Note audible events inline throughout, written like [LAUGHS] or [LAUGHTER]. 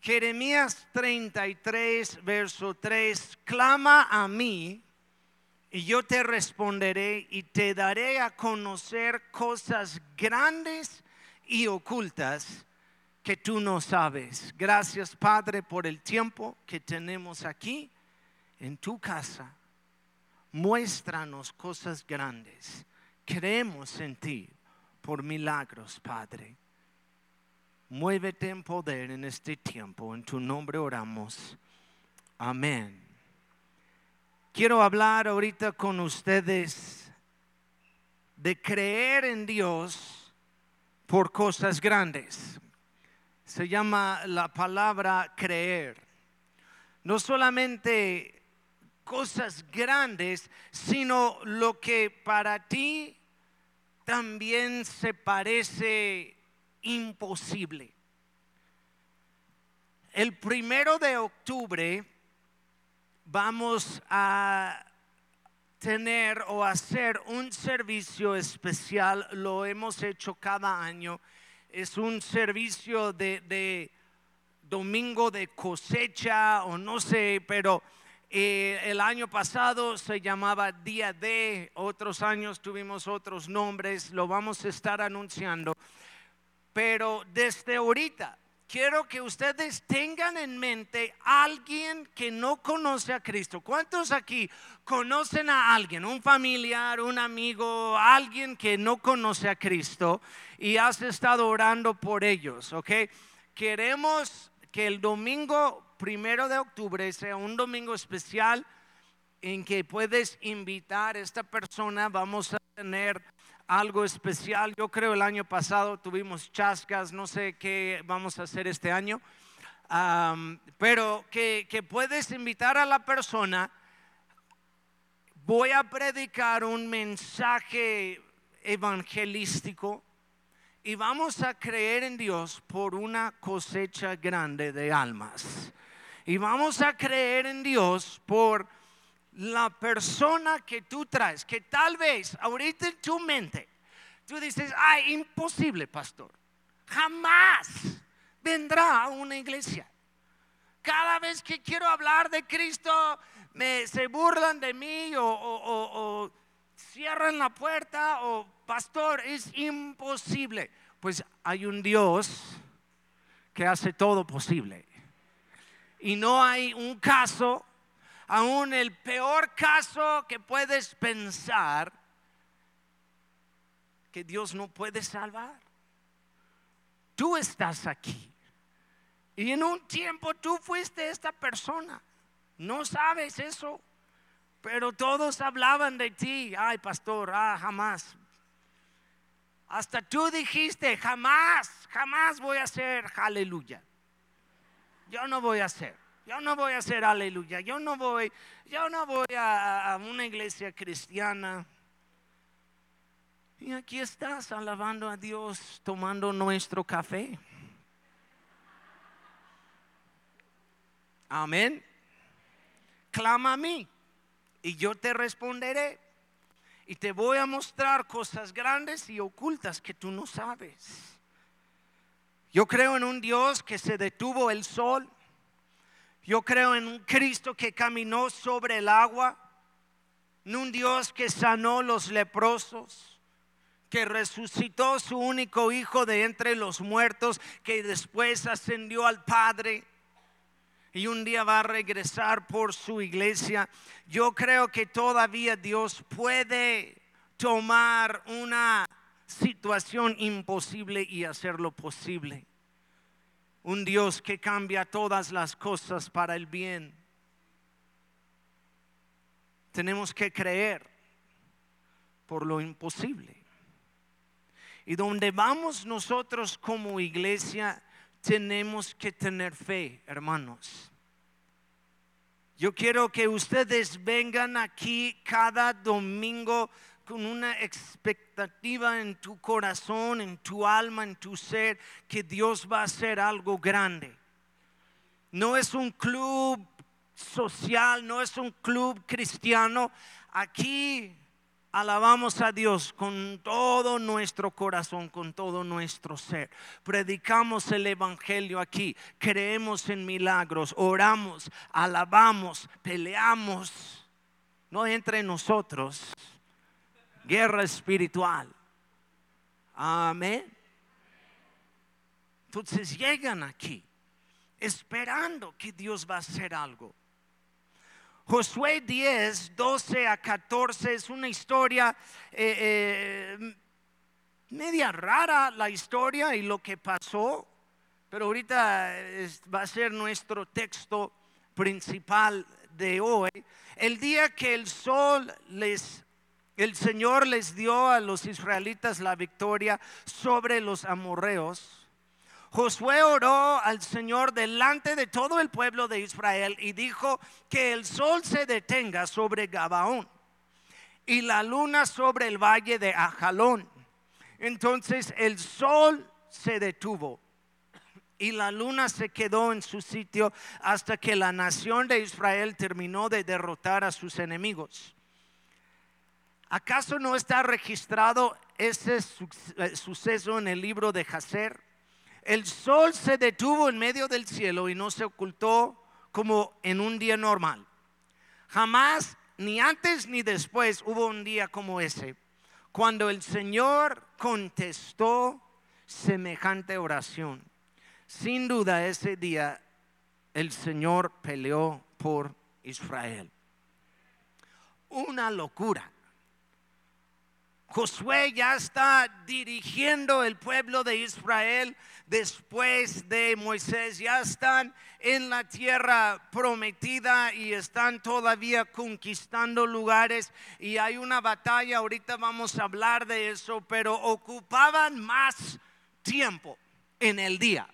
Jeremías 33, verso 3, clama a mí y yo te responderé y te daré a conocer cosas grandes y ocultas que tú no sabes. Gracias Padre por el tiempo que tenemos aquí en tu casa. Muéstranos cosas grandes. Creemos en ti por milagros, Padre. Muévete en poder en este tiempo. En tu nombre oramos. Amén. Quiero hablar ahorita con ustedes de creer en Dios por cosas grandes. Se llama la palabra creer. No solamente cosas grandes, sino lo que para ti también se parece imposible. El primero de octubre vamos a tener o hacer un servicio especial, lo hemos hecho cada año, es un servicio de, domingo de cosecha o no sé, pero eh, el año pasado se llamaba Día de, otros años tuvimos otros nombres, lo vamos a estar anunciando, pero desde ahorita quiero que ustedes tengan en mente a alguien que no conoce a Cristo. ¿Cuántos aquí conocen a alguien, un familiar, un amigo, alguien que no conoce a Cristo y has estado orando por ellos? ¿Ok? Queremos que el domingo primero de octubre sea un domingo especial en que puedes invitar a esta persona. Vamos a tener algo especial. Yo creo el año pasado tuvimos chascas, no sé qué vamos a hacer este año, pero que, que puedes invitar a la persona. Voy a predicar un mensaje evangelístico y vamos a creer en Dios por una cosecha grande de almas. Y vamos a creer en Dios por la persona que tú traes, que tal vez ahorita en tu mente, tú dices, ay, imposible, pastor, jamás vendrá a una iglesia. Cada vez que quiero hablar de Cristo, me, se burlan de mí o, o cierran la puerta o, pastor, es imposible. Pues hay un Dios que hace todo posible. Y no hay un caso aún el peor caso que puedes pensar, que Dios no puede salvar. Tú estás aquí. Y en un tiempo tú fuiste esta persona. No sabes eso. Pero todos hablaban de ti. Ay, pastor, ah, jamás. Hasta tú dijiste, jamás, jamás voy a hacer aleluya. Yo no voy a hacer. Yo no voy a hacer aleluya. Yo no voy, yo no voy a, a una iglesia cristiana. Y aquí estás alabando a Dios, tomando nuestro café. Amén. Clama a mí y yo te responderé. Y te voy a mostrar cosas grandes y ocultas que tú no sabes. Yo creo en un Dios que se detuvo el sol yo creo en un Cristo que caminó sobre el agua, en un Dios que sanó los leprosos, que resucitó su único hijo de entre los muertos, que después ascendió al Padre y un día va a regresar por su iglesia. Yo creo que todavía Dios puede tomar una situación imposible y hacerlo posible un Dios que cambia todas las cosas para el bien. Tenemos que creer por lo imposible. Y donde vamos nosotros como iglesia, tenemos que tener fe, hermanos. Yo quiero que ustedes vengan aquí cada domingo con una expectativa en tu corazón, en tu alma, en tu ser, que Dios va a hacer algo grande. No es un club social, no es un club cristiano. Aquí Alabamos a Dios con todo nuestro corazón, con todo nuestro ser. Predicamos el Evangelio aquí, creemos en milagros, oramos, alabamos, peleamos. No entre nosotros guerra espiritual. Amén. Entonces llegan aquí esperando que Dios va a hacer algo. Josué 10, 12 a 14 es una historia eh, eh, media rara la historia y lo que pasó, pero ahorita va a ser nuestro texto principal de hoy. El día que el sol les, el Señor les dio a los israelitas la victoria sobre los amorreos Josué oró al Señor delante de todo el pueblo de Israel y dijo que el sol se detenga sobre Gabaón y la luna sobre el valle de Ajalón. Entonces el sol se detuvo y la luna se quedó en su sitio hasta que la nación de Israel terminó de derrotar a sus enemigos. ¿Acaso no está registrado ese eh, suceso en el libro de Jacer? el sol se detuvo en medio del cielo y no se ocultó como en un día normal. Jamás, ni antes ni después, hubo un día como ese, cuando el Señor contestó semejante oración. Sin duda ese día el Señor peleó por Israel. Una locura. Josué ya está dirigiendo el pueblo de Israel después de Moisés. Ya están en la tierra prometida y están todavía conquistando lugares y hay una batalla, ahorita vamos a hablar de eso, pero ocupaban más tiempo en el día.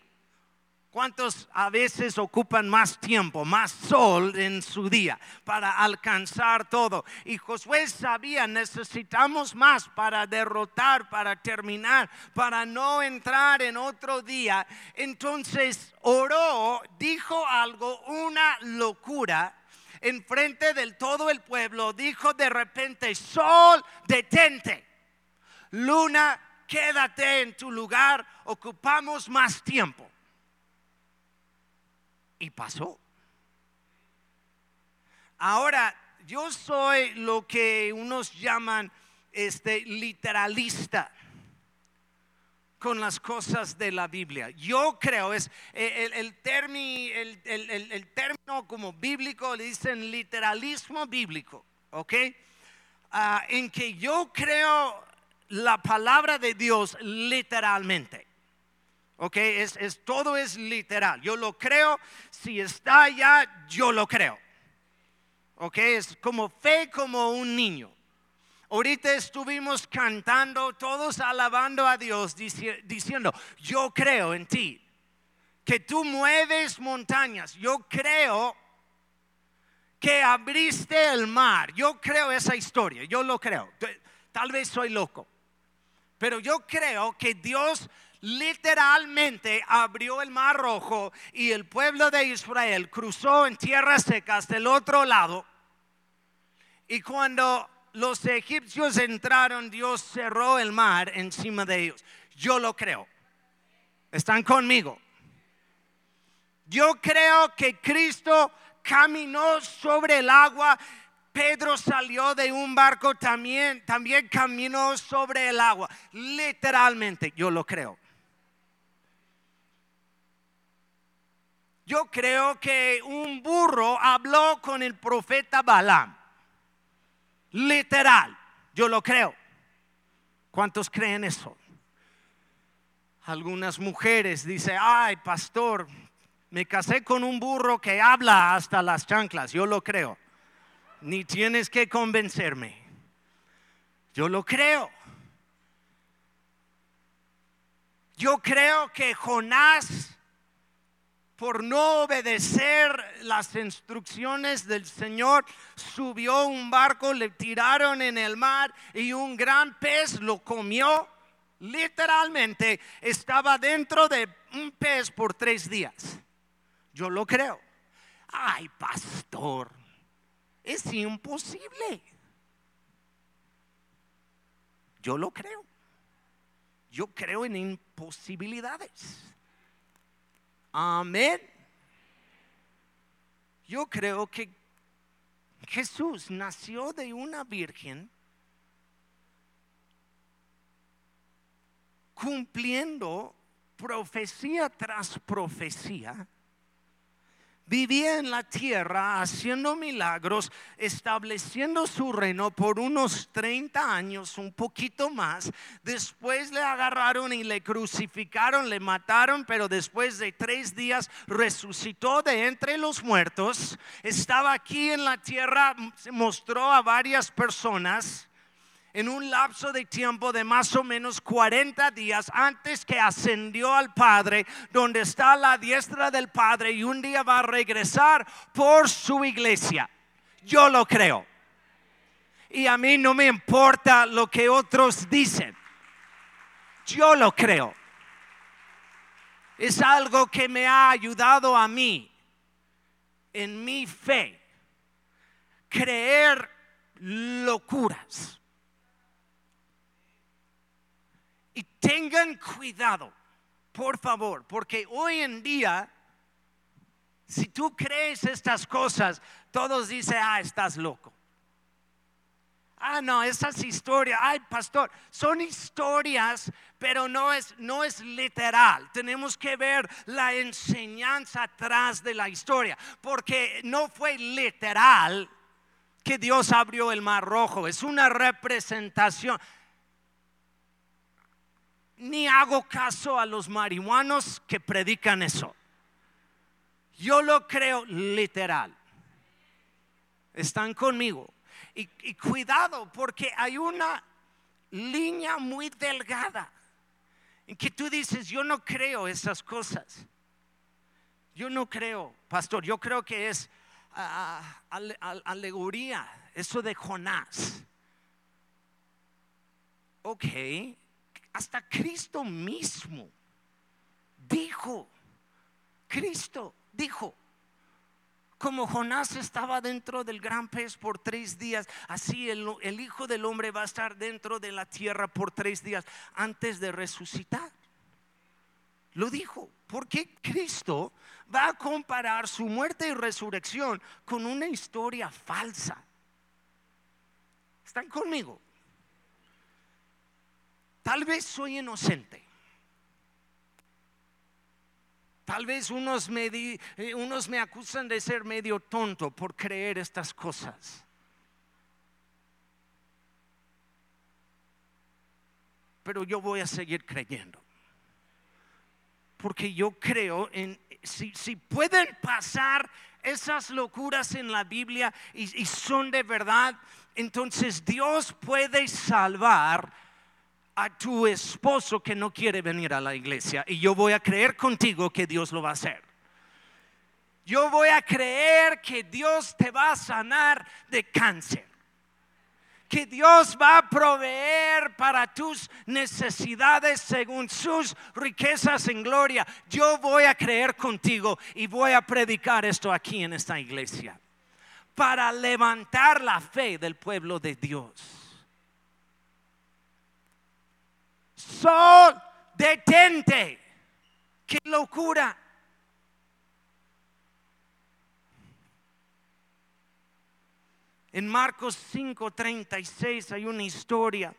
¿Cuántos a veces ocupan más tiempo, más sol en su día para alcanzar todo? Y Josué sabía, necesitamos más para derrotar, para terminar, para no entrar en otro día. Entonces oró, dijo algo, una locura. En frente del todo el pueblo dijo de repente, sol, detente. Luna, quédate en tu lugar, ocupamos más tiempo y pasó. Ahora, yo soy lo que unos llaman este literalista con las cosas de la Biblia. Yo creo, es eh, el, el, término como bíblico, le dicen literalismo bíblico, ¿ok? Ah, en que yo creo la palabra de Dios literalmente. Ok, es, todo es literal. Yo lo creo, si está allá, yo lo creo. Ok, es como fe como un niño. Ahorita estuvimos cantando, todos alabando a Dios, diciendo, yo creo en ti, que tú mueves montañas, yo creo que abriste el mar, yo creo esa historia, yo lo creo. Tal vez soy loco, pero yo creo que Dios literalmente abrió el mar rojo y el pueblo de Israel cruzó en tierra seca hasta el otro lado. Y cuando los egipcios entraron, Dios cerró el mar encima de ellos. Yo lo creo. ¿Están conmigo? Yo creo que Cristo caminó sobre el agua. Pedro salió de un barco también, también caminó sobre el agua. Literalmente, yo lo creo. Yo creo que un burro habló con el profeta Balaam. Literal, yo lo creo. ¿Cuántos creen eso? Algunas mujeres dicen, ay, pastor, me casé con un burro que habla hasta las chanclas. Yo lo creo. Ni tienes que convencerme. Yo lo creo. Yo creo que Jonás por no obedecer las instrucciones del Señor, subió un barco, le tiraron en el mar y un gran pez lo comió. Literalmente estaba dentro de un pez por tres días. Yo lo creo. Ay, pastor, es imposible. Yo lo creo. Yo creo en imposibilidades. Amén. Yo creo que Jesús nació de una virgen cumpliendo profecía tras profecía vivía en la tierra haciendo milagros, estableciendo su reino por unos 30 años, un poquito más. Después le agarraron y le crucificaron, le mataron, pero después de tres días resucitó de entre los muertos. Estaba aquí en la tierra, se mostró a varias personas en un lapso de tiempo de más o menos 40 días antes que ascendió al Padre, donde está la diestra del Padre y un día va a regresar por su iglesia. Yo lo creo. Y a mí no me importa lo que otros dicen. Yo lo creo. Es algo que me ha ayudado a mí en mi fe. Creer locuras Y tengan cuidado, por favor, porque hoy en día, si tú crees estas cosas, todos dicen, ah, estás loco. Ah, no, esas historias, ay, pastor, son historias, pero no es, no es literal. Tenemos que ver la enseñanza atrás de la historia, porque no fue literal que Dios abrió el mar rojo, es una representación ni hago caso a los marihuanos que predican eso. Yo lo creo literal. Están conmigo. Y, cuidado, porque hay una línea muy delgada en que tú dices, yo no creo esas cosas. Yo no creo, pastor, yo creo que es alegoría, eso de Jonás. Ok, hasta Cristo mismo dijo, Cristo dijo, como Jonás estaba dentro del gran pez por tres días, así el, el, Hijo del Hombre va a estar dentro de la tierra por tres días antes de resucitar. Lo dijo, porque Cristo va a comparar su muerte y resurrección con una historia falsa. ¿Están conmigo? Tal vez soy inocente. Tal vez unos me, eh, unos me acusan de ser medio tonto por creer estas cosas. Pero yo voy a seguir creyendo. Porque yo creo en, si, si pueden pasar esas locuras en la Biblia y, y son de verdad, entonces Dios puede salvar a tu esposo que no quiere venir a la iglesia y yo voy a creer contigo que Dios lo va a hacer. Yo voy a creer que Dios te va a sanar de cáncer. Que Dios va a proveer para tus necesidades según sus riquezas en gloria. Yo voy a creer contigo y voy a predicar esto aquí en esta iglesia. Para levantar la fe del pueblo de Dios. Sol, detente. Qué locura. En Marcos 5:36 hay una historia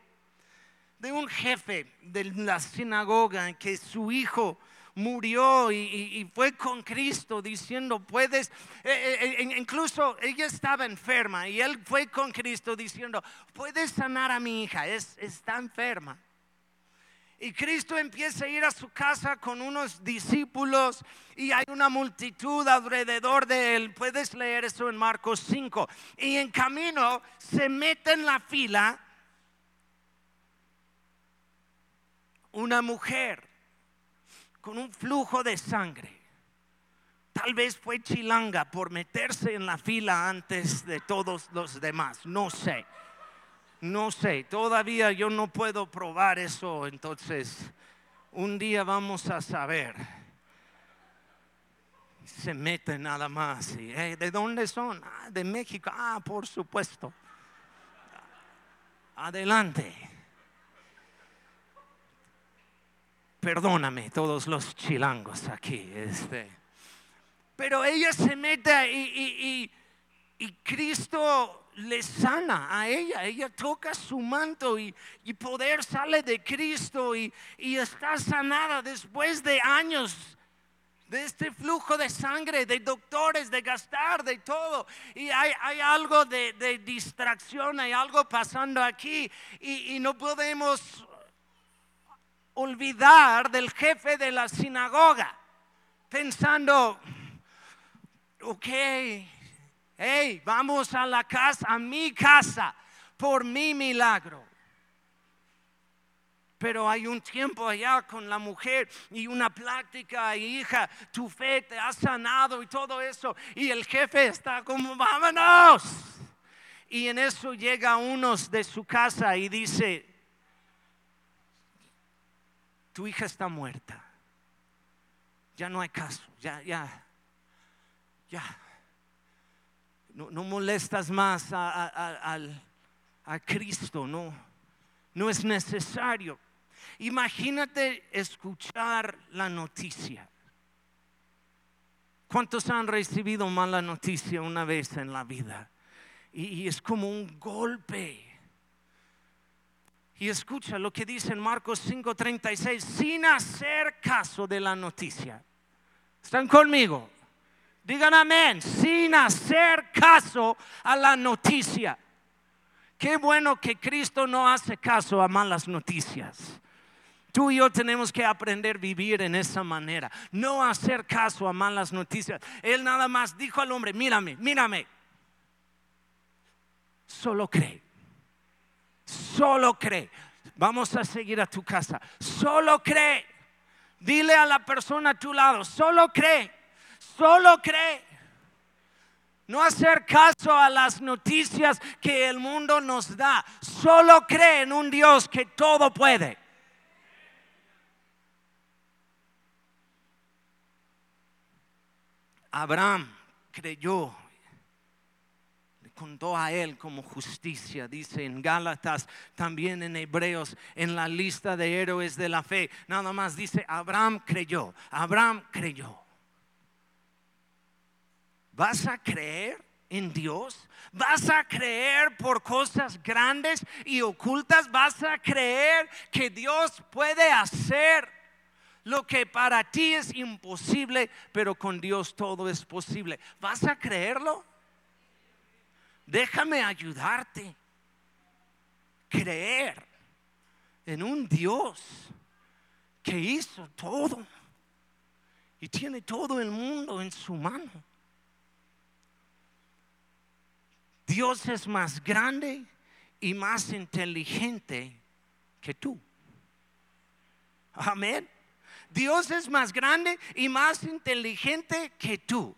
de un jefe de la sinagoga que su hijo murió y, fue con Cristo diciendo, puedes, eh, eh, eh, incluso ella estaba enferma y él fue con Cristo diciendo, puedes sanar a mi hija, es, está enferma. Y Cristo empieza a ir a su casa con unos discípulos y hay una multitud alrededor de él. Puedes leer eso en Marcos 5. Y en camino se mete en la fila una mujer con un flujo de sangre. Tal vez fue chilanga por meterse en la fila antes de todos los demás, no sé. No sé, todavía yo no puedo probar eso, entonces un día vamos a saber. Se mete nada más. ¿De dónde son? Ah, de México. Ah, por supuesto. Adelante. perdóname todos los chilangos aquí. Este. Pero ella se mete y, y, Cristo le sana a ella. Ella toca su manto y, y poder sale de Cristo y, está sanada después de años de este flujo de sangre, de doctores, de gastar, de todo. Y hay, algo de, distracción, hay algo pasando aquí y, y no podemos olvidar del jefe de la sinagoga, pensando, ok, hey, vamos a la casa, a mi casa, por mi milagro. Pero hay un tiempo allá con la mujer y una plática, hija, tu fe te ha sanado y todo eso. Y el jefe está como, vámonos. Y en eso llega uno de su casa y dice, tu hija está muerta. Ya no hay caso, ya, ya, ya. No, molestas más a, a, Cristo, no, no es necesario. Imagínate escuchar la noticia. ¿Cuántos han recibido mala noticia una vez en la vida? y es como un golpe. Y escucha lo que dice en Marcos 5:36, sin hacer caso de la noticia. ¿Están conmigo? Digan amén, sin hacer caso a la noticia. Qué bueno que Cristo no hace caso a malas noticias. Tú y yo tenemos que aprender a vivir en esa manera, no hacer caso a malas noticias. Él nada más dijo al hombre, mírame, mírame, solo cree. Solo cree. Vamos a seguir a tu casa. Solo cree. Dile a la persona a tu lado, solo cree. Solo cree. No hacer caso a las noticias que el mundo nos da. Solo cree en un Dios que todo puede. Abraham creyó contó a él como justicia, dice en Gálatas, también en Hebreos, en la lista de héroes de la fe, nada más dice, Abraham creyó, Abraham creyó. ¿Vas a creer en Dios? ¿Vas a creer por cosas grandes y ocultas? ¿Vas a creer que Dios puede hacer lo que para ti es imposible, pero con Dios todo es posible? ¿Vas a creerlo? déjame ayudarte. Creer en un Dios que hizo todo y tiene todo el mundo en su mano. Dios es más grande y más inteligente que tú. Amén. Dios es más grande y más inteligente que tú.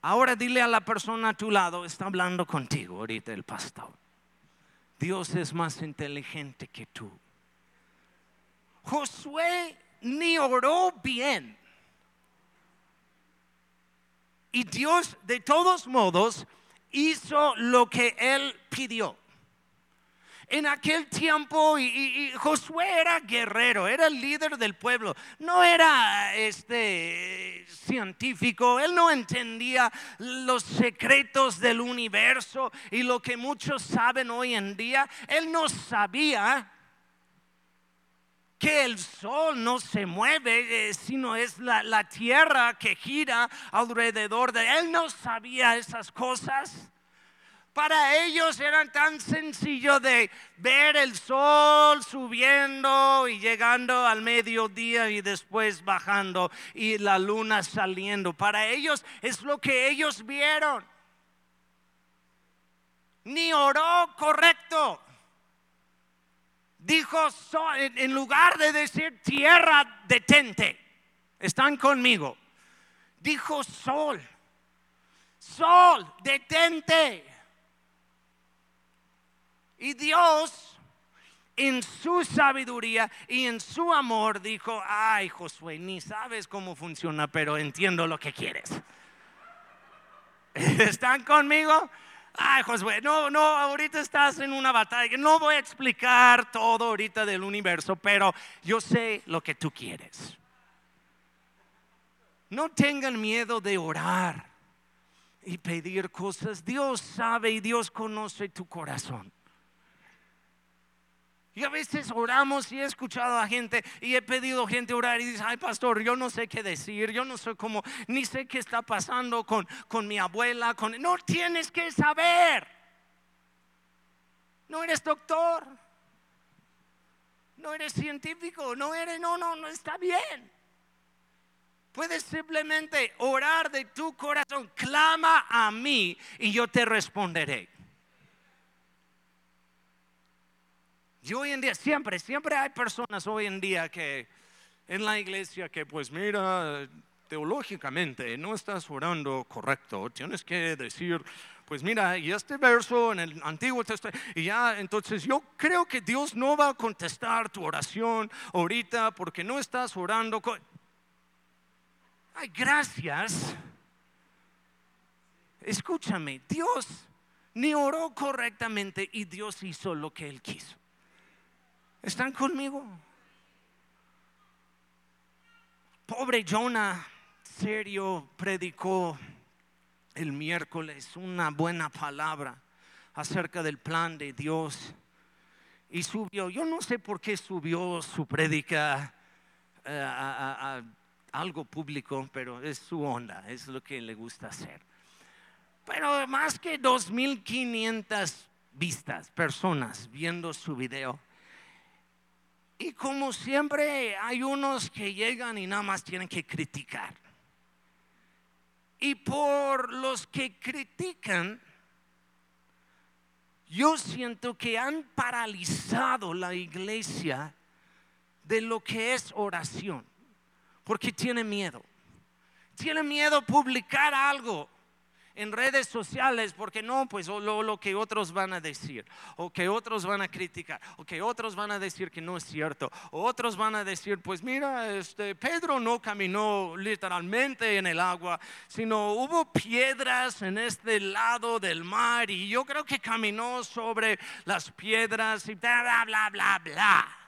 Ahora dile a la persona a tu lado, está hablando contigo ahorita el pastor. Dios es más inteligente que tú. Josué ni oró bien. Y Dios de todos modos hizo lo que él pidió. En aquel tiempo Josué era guerrero, era el líder del pueblo, no era este científico, él no entendía los secretos del universo y lo que muchos saben hoy en día, él no sabía que el sol no se mueve, eh, sino es la, la tierra que gira alrededor de él. No sabía esas cosas. Para ellos era tan sencillo de ver el sol subiendo y llegando al mediodía y después bajando y la luna saliendo. Para ellos es lo que ellos vieron. Ni oró correcto. Dijo, en lugar de decir tierra, detente. Están conmigo. Dijo sol. Sol, detente. Y Dios, en su sabiduría y en su amor, dijo, ay Josué, ni sabes cómo funciona, pero entiendo lo que quieres. [LAUGHS] ¿Están conmigo? Ay, Josué, no, no, ahorita estás en una batalla. No voy a explicar todo ahorita del universo, pero yo sé lo que tú quieres. No tengan miedo de orar y pedir cosas. Dios sabe y Dios conoce tu corazón. Y a veces oramos y he escuchado a gente y he pedido gente orar y dice, ay pastor, yo no sé qué decir, yo no sé cómo, ni sé qué está pasando con, con mi abuela, con... No tienes que saber. No eres doctor, no eres científico, no eres, no, no, no está bien. Puedes simplemente orar de tu corazón, clama a mí y yo te responderé. Y hoy en día, siempre, siempre hay personas hoy en día que en la iglesia que pues mira, teológicamente no estás orando correcto, tienes que decir, pues mira, y este verso en el Antiguo Testamento, y ya, entonces yo creo que Dios no va a contestar tu oración ahorita porque no estás orando. Ay, gracias. Escúchame, Dios ni oró correctamente y Dios hizo lo que Él quiso. ¿Están conmigo? Pobre Jonah, serio, predicó el miércoles una buena palabra acerca del plan de Dios. Y subió, yo no sé por qué subió su prédica eh, a, algo público, pero es su onda, es lo que le gusta hacer. Pero más que 2.500 vistas, personas viendo su video. Y como siempre hay unos que llegan y nada más tienen que criticar. Y por los que critican, yo siento que han paralizado la iglesia de lo que es oración, porque tiene miedo. Tiene miedo publicar algo en redes sociales porque no, pues lo, lo, que otros van a decir, o que otros van a criticar, o que otros van a decir que no es cierto, o otros van a decir, pues mira, este Pedro no caminó literalmente en el agua, sino hubo piedras en este lado del mar y yo creo que caminó sobre las piedras y bla, bla, bla, bla, bla.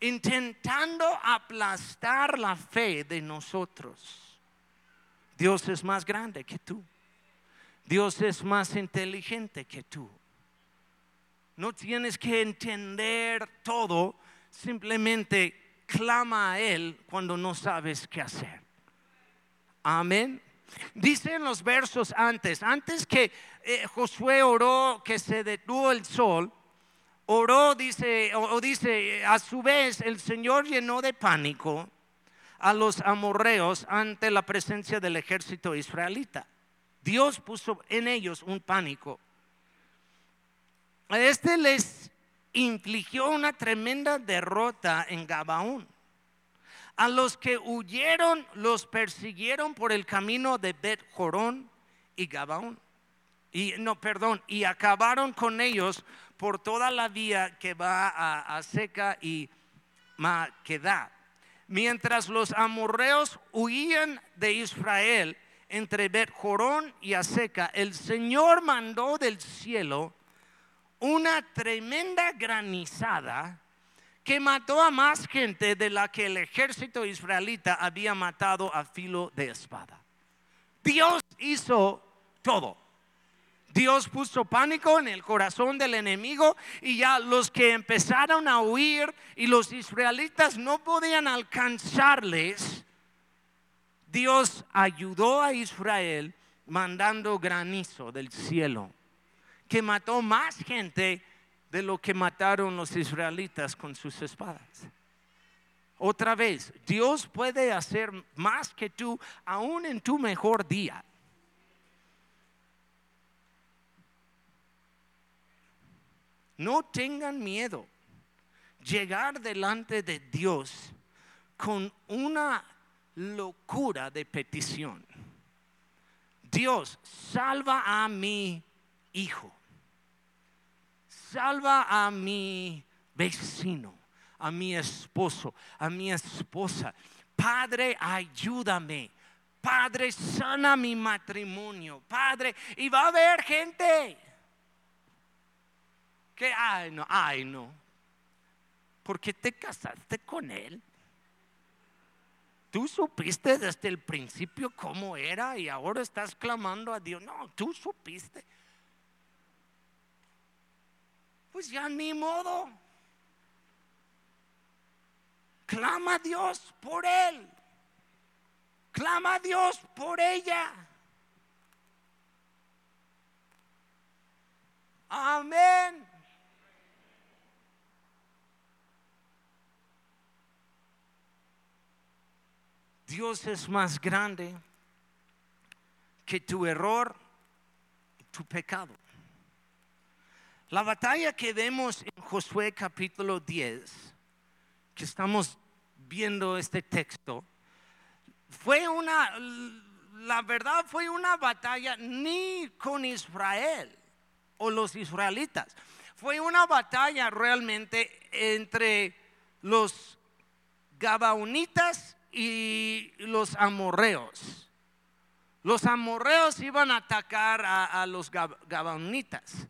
Intentando aplastar la fe de nosotros. Dios es más grande que tú. Dios es más inteligente que tú. No tienes que entender todo, simplemente clama a Él cuando no sabes qué hacer. Amén. Dice en los versos antes, antes que eh, Josué oró que se detuvo el sol, oró, dice, o dice, a su vez el Señor llenó de pánico a los amorreos ante la presencia del ejército israelita. Dios puso en ellos un pánico. Este les infligió una tremenda derrota en Gabaón. A los que huyeron los persiguieron por el camino de Bet Jorón y Gabaón. Y no, perdón, y acabaron con ellos por toda la vía que va a, a Seca y Maquedá mientras los amorreos huían de Israel entre Bet Jorón y Aseca, el Señor mandó del cielo una tremenda granizada que mató a más gente de la que el ejército israelita había matado a filo de espada. Dios hizo todo. Dios puso pánico en el corazón del enemigo y ya los que empezaron a huir y los israelitas no podían alcanzarles, Dios ayudó a Israel mandando granizo del cielo, que mató más gente de lo que mataron los israelitas con sus espadas. Otra vez, Dios puede hacer más que tú aún en tu mejor día. No tengan miedo. Llegar delante de Dios con una locura de petición. Dios, salva a mi hijo. Salva a mi vecino, a mi esposo, a mi esposa. Padre, ayúdame. Padre, sana mi matrimonio. Padre, y va a haber gente que, ay, no, ay, no. ¿Por qué te casaste con él? Tú supiste desde el principio cómo era y ahora estás clamando a Dios. No, tú supiste. Pues ya ni modo. Clama a Dios por él. Clama a Dios por ella. Amén. Dios es más grande que tu error, tu pecado. La batalla que vemos en Josué capítulo 10, que estamos viendo este texto, fue una, la verdad fue una batalla ni con Israel o los israelitas, fue una batalla realmente entre los gabaonitas y los amorreos. Los amorreos iban a atacar a, los gabaonitas.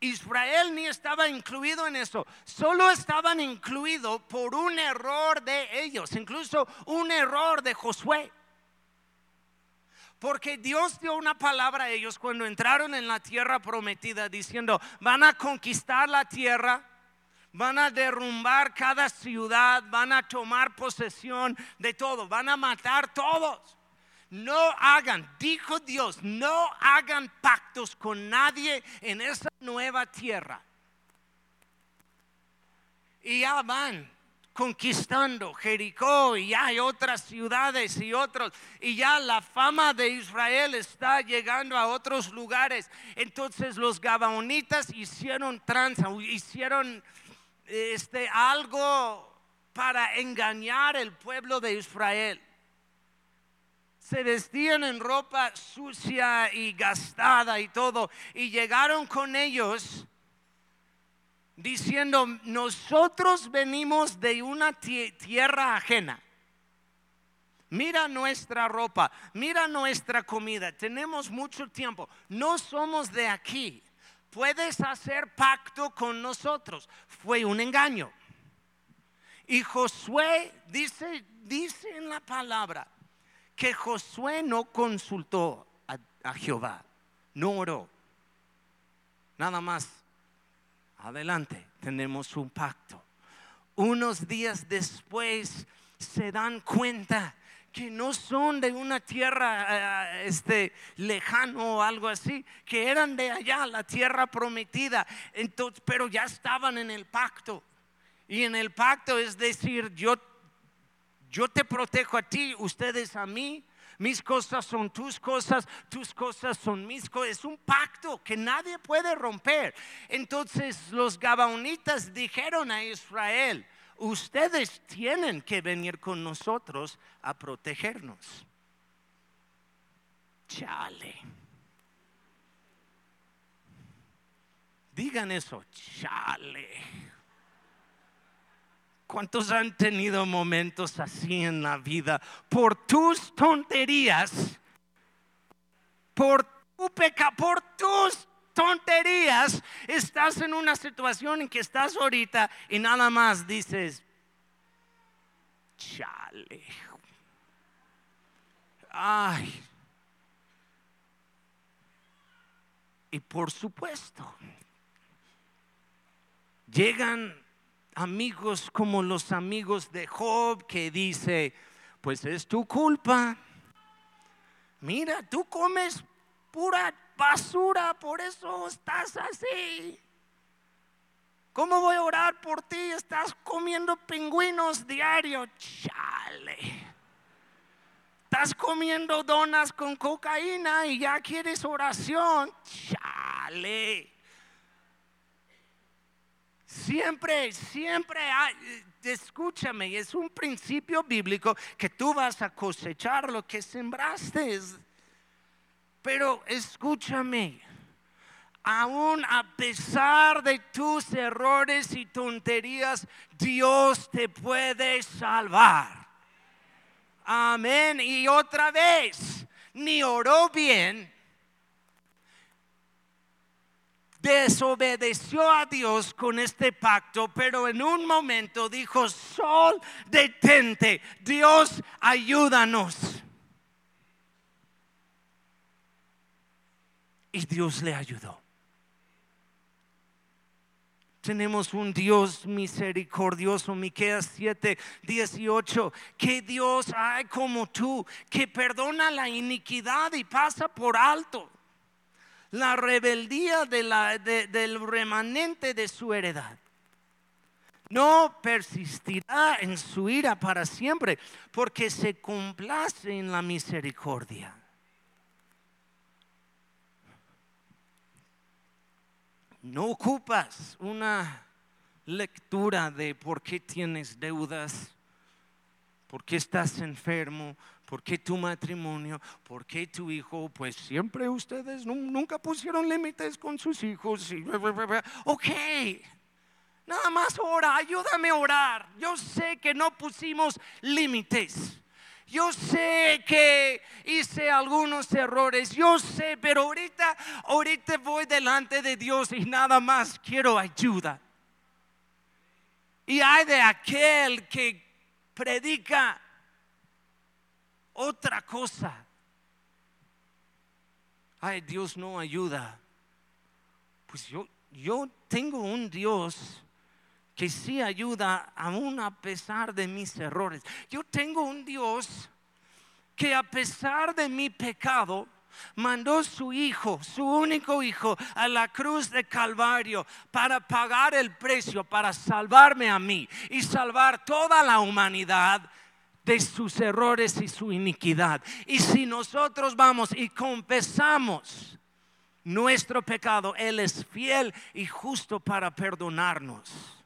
Israel ni estaba incluido en eso, solo estaban incluidos por un error de ellos, incluso un error de Josué. Porque Dios dio una palabra a ellos cuando entraron en la tierra prometida diciendo, van a conquistar la tierra, van a derrumbar cada ciudad, van a tomar posesión de todo, van a matar todos. No hagan, dijo Dios, no hagan pactos con nadie en esa nueva tierra. Y ya van conquistando Jericó y ya hay otras ciudades y otros. Y ya la fama de Israel está llegando a otros lugares. Entonces los gabaonitas hicieron tranza, hicieron este, algo para engañar el pueblo de Israel se vestían en ropa sucia y gastada y todo, y llegaron con ellos diciendo, nosotros venimos de una tierra ajena. Mira nuestra ropa, mira nuestra comida, tenemos mucho tiempo, no somos de aquí. Puedes hacer pacto con nosotros. Fue un engaño. Y Josué dice, dice en la palabra, que Josué no consultó a, Jehová, no oró. Nada más, adelante, tenemos un pacto. Unos días después se dan cuenta que no son de una tierra eh, este, lejano o algo así, que eran de allá, la tierra prometida, entonces, pero ya estaban en el pacto. Y en el pacto es decir, yo yo te protejo a ti, ustedes a mí. Mis cosas son tus cosas, tus cosas son mis cosas. Es un pacto que nadie puede romper. Entonces los gabaonitas dijeron a Israel, ustedes tienen que venir con nosotros a protegernos. Chale. Digan eso, chale. ¿Cuántos han tenido momentos así en la vida? Por tus tonterías, por tu peca, por tus tonterías, estás en una situación en que estás ahorita y nada más dices, chale. Ay. Y por supuesto, llegan amigos como los amigos de Job que dice, pues es tu culpa. Mira, tú comes pura basura, por eso estás así. ¿Cómo voy a orar por ti? Estás comiendo pingüinos diario. Chale. Estás comiendo donas con cocaína y ya quieres oración. Chale. Siempre, siempre escúchame, es un principio bíblico que tú vas a cosechar lo que sembraste. Pero escúchame, aún a pesar de tus errores y tonterías, Dios te puede salvar. Amén. Y otra vez, ni oró bien, desobedeció a Dios con este pacto, pero en un momento dijo, sol, detente, Dios, ayúdanos. Y Dios le ayudó. Tenemos un Dios misericordioso, Miqueas 7, 18, que Dios hay como tú, que perdona la iniquidad y pasa por alto la rebeldía del remanente de su heredad. No persistirá en su ira para siempre, porque se complace en la misericordia. No ocupas una lectura de por qué tienes deudas, por qué estás enfermo, por qué tu matrimonio, por qué tu hijo, pues siempre ustedes nunca pusieron límites con sus hijos. ok, nada más ora, ayúdame a orar. Yo sé que no pusimos límites. Yo sé que hice algunos errores, yo sé, pero ahorita, ahorita voy delante de Dios y nada más quiero ayuda. Y hay de aquel que predica otra cosa. Ay, Dios no ayuda. Pues yo, yo tengo un Dios que sí ayuda aún a pesar de mis errores. Yo tengo un Dios que a pesar de mi pecado, mandó su hijo, su único hijo, a la cruz de Calvario para pagar el precio, para salvarme a mí y salvar toda la humanidad de sus errores y su iniquidad. Y si nosotros vamos y confesamos nuestro pecado, Él es fiel y justo para perdonarnos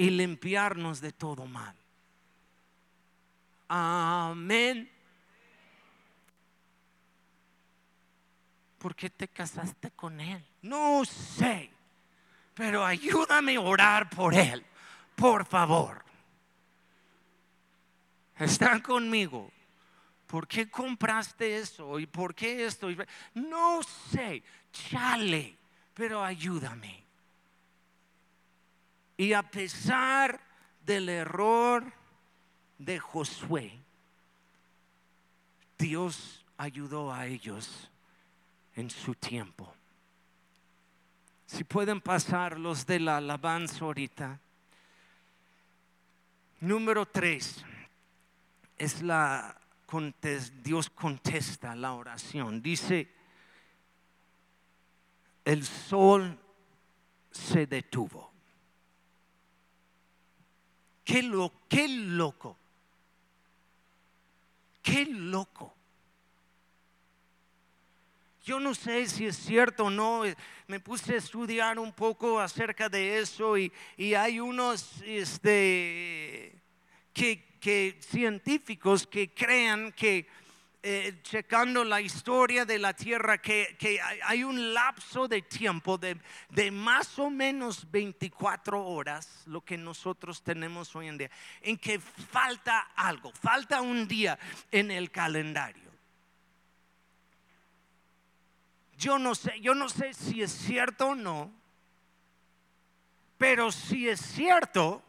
y limpiarnos de todo mal. Amén. ¿Por qué te casaste con él? No sé, pero ayúdame a orar por él, por favor. Están conmigo. ¿Por qué compraste eso? ¿Y por qué esto? No sé, chale, pero ayúdame. Y a pesar del error de Josué, Dios ayudó a ellos en su tiempo. Si pueden pasar los de la alabanza ahorita. Número tres es la Dios contesta la oración. Dice, el sol se detuvo. Qué, lo, qué loco. Qué loco. Yo no sé si es cierto o no, me puse a estudiar un poco acerca de eso y, hay unos este, que, científicos que crean que eh, checando la historia de la tierra que, hay un lapso de tiempo de, de, más o menos 24 horas, lo que nosotros tenemos hoy en día, en que falta algo, falta un día en el calendario. Yo no sé, yo no sé si es cierto o no, pero si es cierto,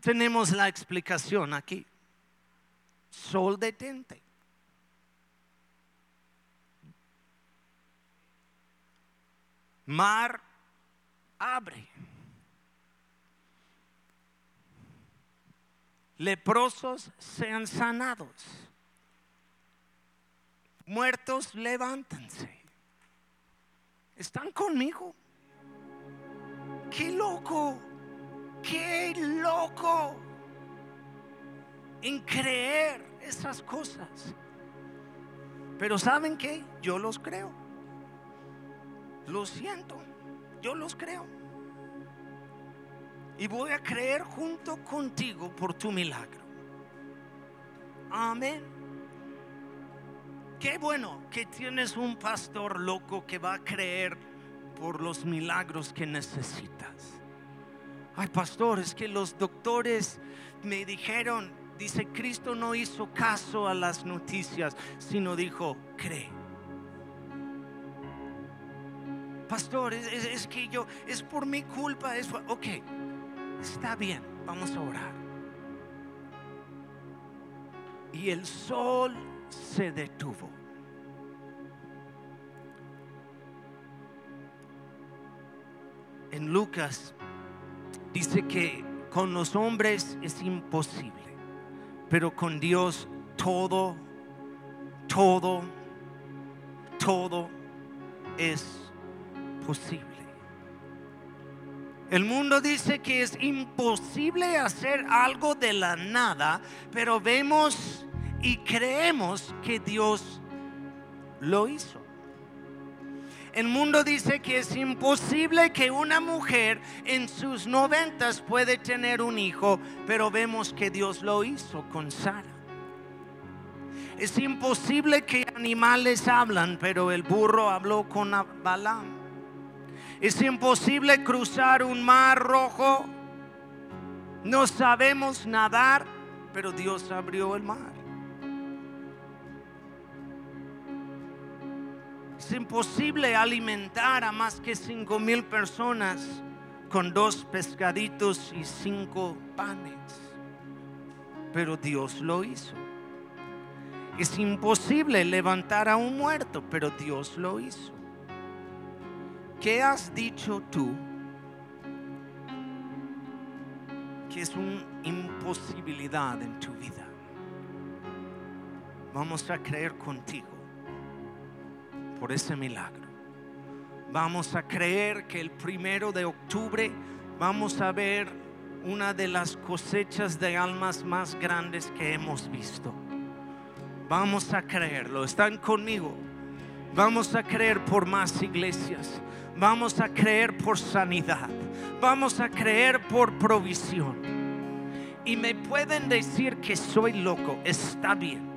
tenemos la explicación aquí. Sol detente. Mar abre. Leprosos sean sanados. Muertos levántense. ¿Están conmigo? ¡Qué loco! ¡Qué loco! En creer esas cosas. Pero ¿saben qué? Yo los creo. Lo siento, yo los creo. Y voy a creer junto contigo por tu milagro. Amén. Qué bueno que tienes un pastor loco que va a creer por los milagros que necesitas. Ay, pastor, es que los doctores me dijeron, dice, Cristo no hizo caso a las noticias, sino dijo, cree. Pastor, es, que yo, es por mi culpa, es, ok, está bien, vamos a orar. Y el sol se detuvo. En Lucas dice que con los hombres es imposible, pero con Dios todo, todo, todo es El mundo dice que es imposible hacer algo de la nada, pero vemos y creemos que Dios lo hizo. El mundo dice que es imposible que una mujer en sus noventas puede tener un hijo, pero vemos que Dios lo hizo con Sara. Es imposible que animales hablan, pero el burro habló con Balaam. Es imposible cruzar un mar rojo. No sabemos nadar, pero Dios abrió el mar. Es imposible alimentar a más que cinco mil personas con dos pescaditos y cinco panes. Pero Dios lo hizo. Es imposible levantar a un muerto, pero Dios lo hizo. ¿Qué has dicho tú que es una imposibilidad en tu vida? Vamos a creer contigo por ese milagro. Vamos a creer que el primero de octubre vamos a ver una de las cosechas de almas más grandes que hemos visto. Vamos a creerlo. ¿Están conmigo? Vamos a creer por más iglesias. Vamos a creer por sanidad. Vamos a creer por provisión. Y me pueden decir que soy loco. Está bien.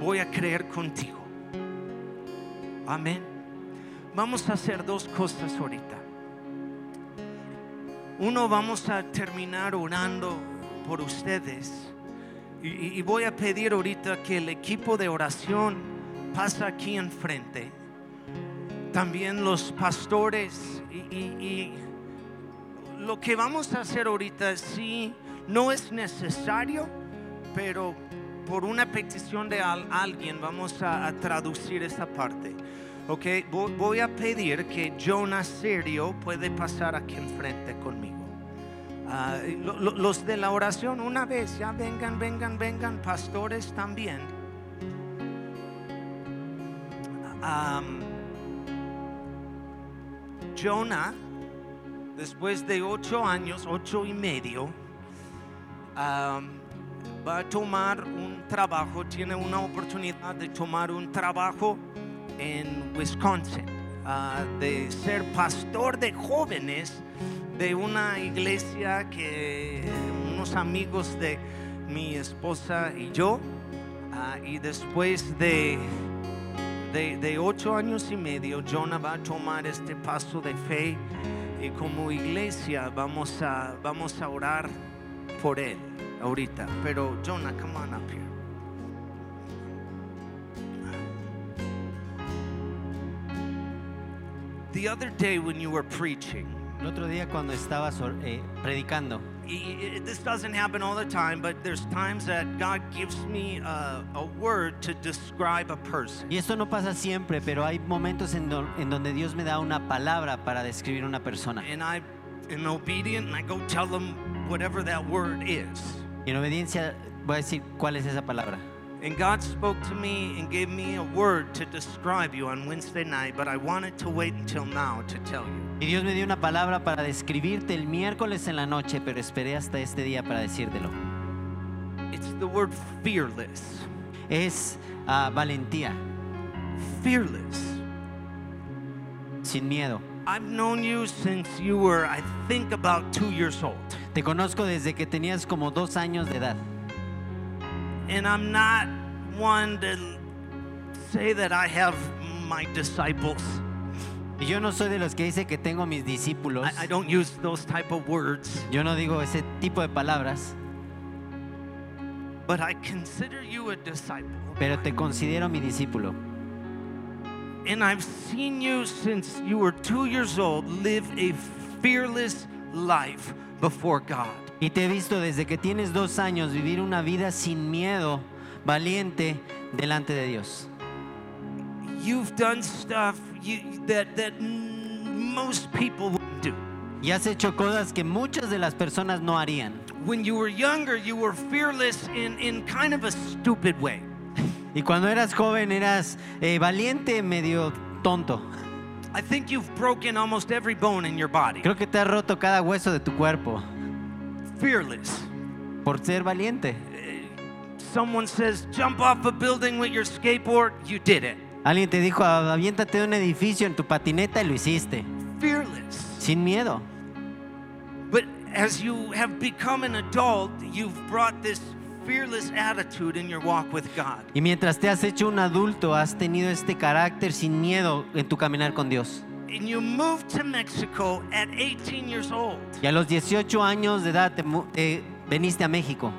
Voy a creer contigo. Amén. Vamos a hacer dos cosas ahorita. Uno, vamos a terminar orando por ustedes. Y, voy a pedir ahorita que el equipo de oración pasa aquí enfrente. También los pastores. Y, lo que vamos a hacer ahorita sí no es necesario, pero por una petición de al- alguien vamos a, traducir esta parte. Ok, Vo- voy a pedir que Jonas Serio puede pasar aquí enfrente conmigo. Ah, los de la oración, una vez, ya vengan, vengan, vengan, pastores también. Jonah, después de ocho años, ocho y medio, va a tomar un trabajo, tiene una oportunidad de tomar un trabajo en Wisconsin, ah, de ser pastor de jóvenes de una iglesia que unos amigos de mi esposa y yo, ah, y después de, de, de ocho años y medio, Jonah va a tomar este paso de fe y como iglesia vamos a, vamos a orar por él ahorita. Pero Jonah, come on up here. The other day when you were preaching, El otro día cuando estabas or- eh, predicando, i- this doesn't happen all the time, but there's times that God gives me a, a word to describe a person. y esto no pasa siempre, pero hay momentos en, do- en donde Dios me da una palabra para describir una persona. And I am obedient and I go tell them whatever that word is. Y en obediencia voy a decir cuál es esa palabra. And God spoke to me and gave me a word to describe you on Wednesday night, but I wanted to wait until now to tell you. Y Dios me dio una palabra para describirte el miércoles en la noche, pero esperé hasta este día para decírtelo. It's the word fearless. Es ah, valentía, Fearless. sin miedo. I've known you since you were, I think, about two years old. Te conozco desde que tenías como dos años de edad. And I'm not one to say that I have my disciples. Y yo no soy de los que dice que tengo mis discípulos. I, I don't use those type of words. Yo no digo ese tipo de palabras. but I consider you a disciple. pero te considero mi discípulo. And I've seen you since you were two years old live a fearless life before God. Y te he visto desde que tienes dos años vivir una vida sin miedo, valiente, delante de Dios. You've done stuff you, that, most people wouldn't do. Y has hecho cosas que muchas de las personas no harían. When you were younger, you were fearless in, in kind of a stupid way. Y cuando eras joven eras eh, valiente, medio tonto. I think you've broken almost every bone in your body. Creo que te has roto cada hueso de tu cuerpo Fearless. por ser valiente. Someone says, jump off a building with your skateboard, you did it. Alguien te dijo, aviéntate de un edificio en tu patineta y lo hiciste. Fearless. Sin miedo. But as you have become an adult, you've brought this fearless attitude in your walk with God. Y mientras te has hecho un adulto, has tenido este carácter sin miedo en tu caminar con Dios. And you moved to Mexico at 18 years old, Y a los 18 años de edad te, mu- te veniste a México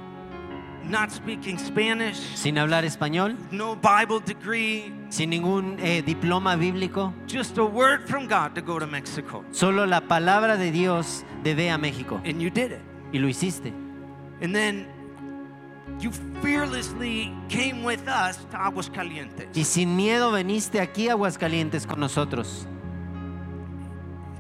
not speaking Spanish, sin hablar español, no Bible degree, sin ningún eh, diploma bíblico, just a word from God to go to Mexico. solo la palabra de Dios de ve a México. And you did it. Y lo hiciste. And then you fearlessly came with us to Aguascalientes. Y sin miedo veniste aquí a Aguascalientes con nosotros.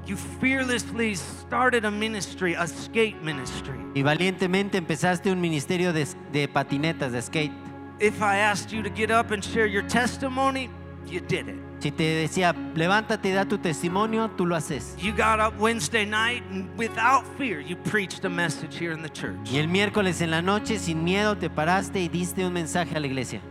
You fearlessly started a ministry, a skate ministry. Y valientemente empezaste un ministerio de, de patinetas, de skate. If I asked you to get up and share your testimony, you did it. Si te decía, levántate y da tu testimonio, tú lo haces. You got up Wednesday night and without fear, you preached a message here in the church. Y el miércoles en la noche, sin miedo, te paraste y diste un mensaje a la iglesia.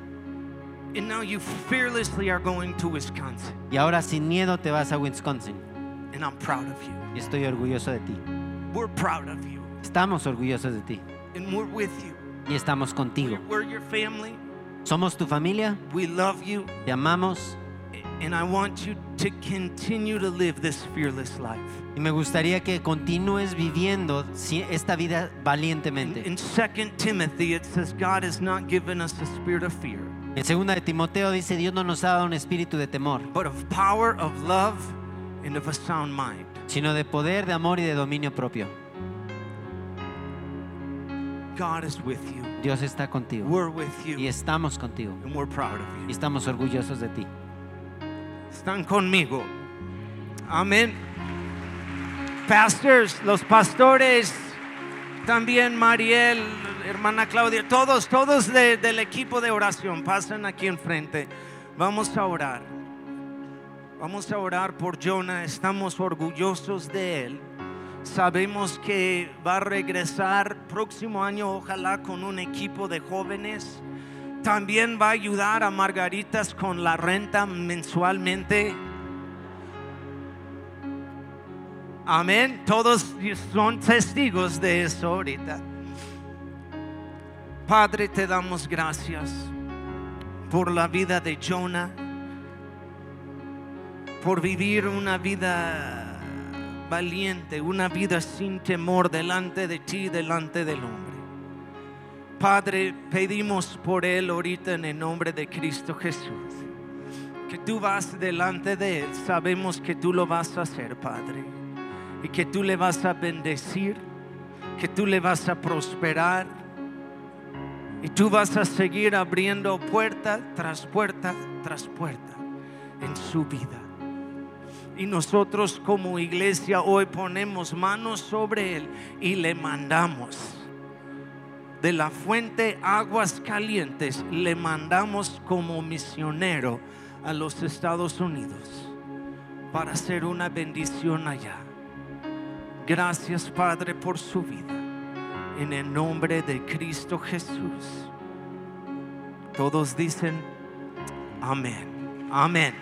And now you fearlessly are going to Wisconsin. Y ahora sin miedo te vas a Wisconsin. And I'm proud of you. Y estoy orgulloso de ti. We're proud of you. Estamos orgullosos de ti. And we're with you. Y estamos contigo. We're your family. Somos tu familia, We love you. te amamos. And I want you to continue to live this fearless life. Y me gustaría que continúes viviendo esta vida In, valientemente. in 2 Timothy, it says, God has not given us a spirit of fear, En segunda de Timoteo dice, Dios no nos ha dado un espíritu de temor, but of power, of love, and of a sound mind. sino de poder, de amor y de dominio propio. God is with you. Dios está contigo. We're with Y estamos contigo. And we're proud of Y you. estamos orgullosos de ti. Están conmigo. Amén. Pastors, los pastores, también Mariel, hermana Claudia, todos, todos de- del equipo de oración, pasen aquí enfrente. Vamos a orar. Vamos a orar por Jonah. Estamos orgullosos de él. Sabemos que va a regresar próximo año, ojalá con un equipo de jóvenes. También va a ayudar a Margaritas con la renta mensualmente. Amén. Todos son testigos de eso ahorita. Padre, te damos gracias por la vida de Jonah, por vivir una vida valiente, una vida sin temor delante de ti, delante del hombre. Padre, pedimos por él ahorita en el nombre de Cristo Jesús. Que tú vas delante de él, sabemos que tú lo vas a hacer, Padre. Y que tú le vas a bendecir, que tú le vas a prosperar. Y tú vas a seguir abriendo puerta tras puerta tras puerta en su vida. Y nosotros como iglesia hoy ponemos manos sobre él y le mandamos de la fuente aguas calientes, le mandamos como misionero a los Estados Unidos para hacer una bendición allá. Gracias Padre por su vida. En el nombre de Cristo Jesús. Todos dicen amén. Amén.